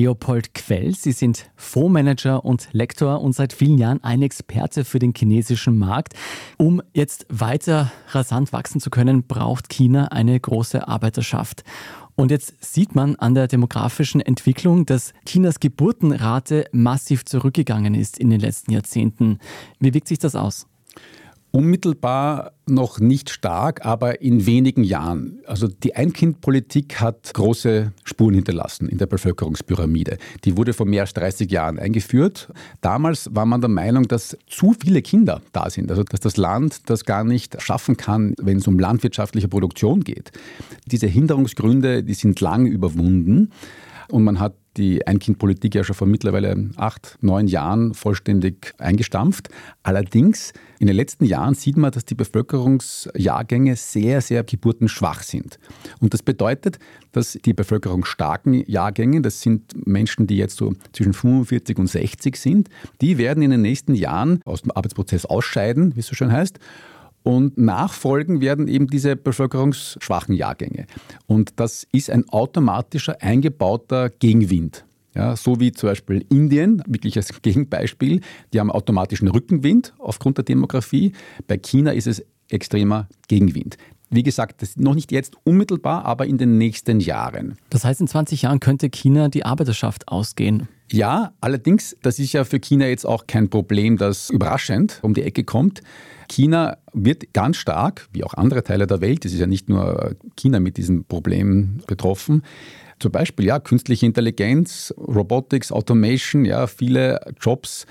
Leopold Quell, Sie sind Fondsmanager und Lektor und seit vielen Jahren ein Experte für den chinesischen Markt. Um jetzt weiter rasant wachsen zu können, braucht China eine große Arbeiterschaft. Und jetzt sieht man an der demografischen Entwicklung, dass Chinas Geburtenrate massiv zurückgegangen ist in den letzten Jahrzehnten. Wie wirkt sich das aus? Unmittelbar noch nicht stark, aber in wenigen Jahren. Also die Ein-Kind-Politik hat große Spuren hinterlassen in der Bevölkerungspyramide. Die wurde vor mehr als 30 Jahren eingeführt. Damals war man der Meinung, dass zu viele Kinder da sind, also dass das Land das gar nicht schaffen kann, wenn es um landwirtschaftliche Produktion geht. Diese Hinderungsgründe, die sind lang überwunden und man hat die Ein-Kind-Politik ja schon vor mittlerweile acht, neun Jahren vollständig eingestampft. Allerdings in den letzten Jahren sieht man, dass die Bevölkerungsjahrgänge sehr, sehr geburtenschwach sind. Und das bedeutet, dass die bevölkerungsstarken Jahrgänge, das sind Menschen, die jetzt so zwischen 45 und 60 sind, die werden in den nächsten Jahren aus dem Arbeitsprozess ausscheiden, wie es so schön heißt. Und nachfolgen werden eben diese bevölkerungsschwachen Jahrgänge. Und das ist ein automatischer eingebauter Gegenwind. Ja, so wie zum Beispiel Indien, wirklich als Gegenbeispiel, die haben automatischen Rückenwind aufgrund der Demografie. Bei China ist es extremer Gegenwind. Wie gesagt, das noch nicht jetzt unmittelbar, aber in den nächsten Jahren. Das heißt, in 20 Jahren könnte China die Arbeiterschaft ausgehen. Ja, allerdings, das ist ja für China jetzt auch kein Problem, das überraschend um die Ecke kommt. China wird ganz stark, wie auch andere Teile der Welt, es ist ja nicht nur China mit diesem Problem betroffen, zum Beispiel ja, künstliche Intelligenz, Robotics, Automation, ja, viele Jobs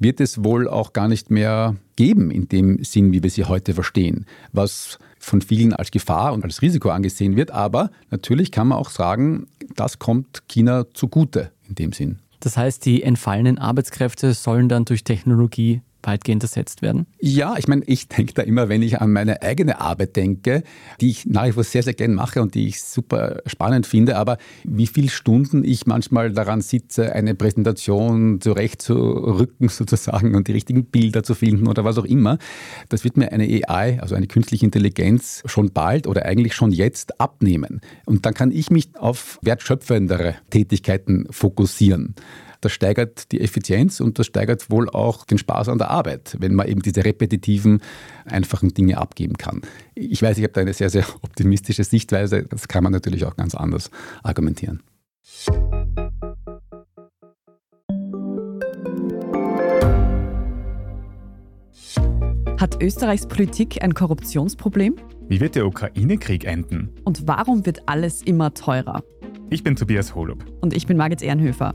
wird es wohl auch gar nicht mehr geben in dem Sinn, wie wir sie heute verstehen, was von vielen als Gefahr und als Risiko angesehen wird. Aber natürlich kann man auch sagen, das kommt China zugute in dem Sinn. Das heißt, die entfallenen Arbeitskräfte sollen dann durch Technologie weitgehend ersetzt werden? Ja, ich meine, ich denke da immer, wenn ich an meine eigene Arbeit denke, die ich nach wie vor sehr, sehr gern mache und die ich super spannend finde, aber wie viele Stunden ich manchmal daran sitze, eine Präsentation zurechtzurücken sozusagen und die richtigen Bilder zu finden oder was auch immer, das wird mir eine AI, also eine künstliche Intelligenz, schon bald oder eigentlich schon jetzt abnehmen. Und dann kann ich mich auf wertschöpfendere Tätigkeiten fokussieren. Das steigert die Effizienz und das steigert wohl auch den Spaß an der Arbeit, wenn man eben diese repetitiven, einfachen Dinge abgeben kann. Ich weiß, ich habe da eine sehr, sehr optimistische Sichtweise. Das kann man natürlich auch ganz anders argumentieren. Hat Österreichs Politik ein Korruptionsproblem? Wie wird der Ukraine-Krieg enden? Und warum wird alles immer teurer? Ich bin Tobias Holub. Und ich bin Margit Ehrenhöfer.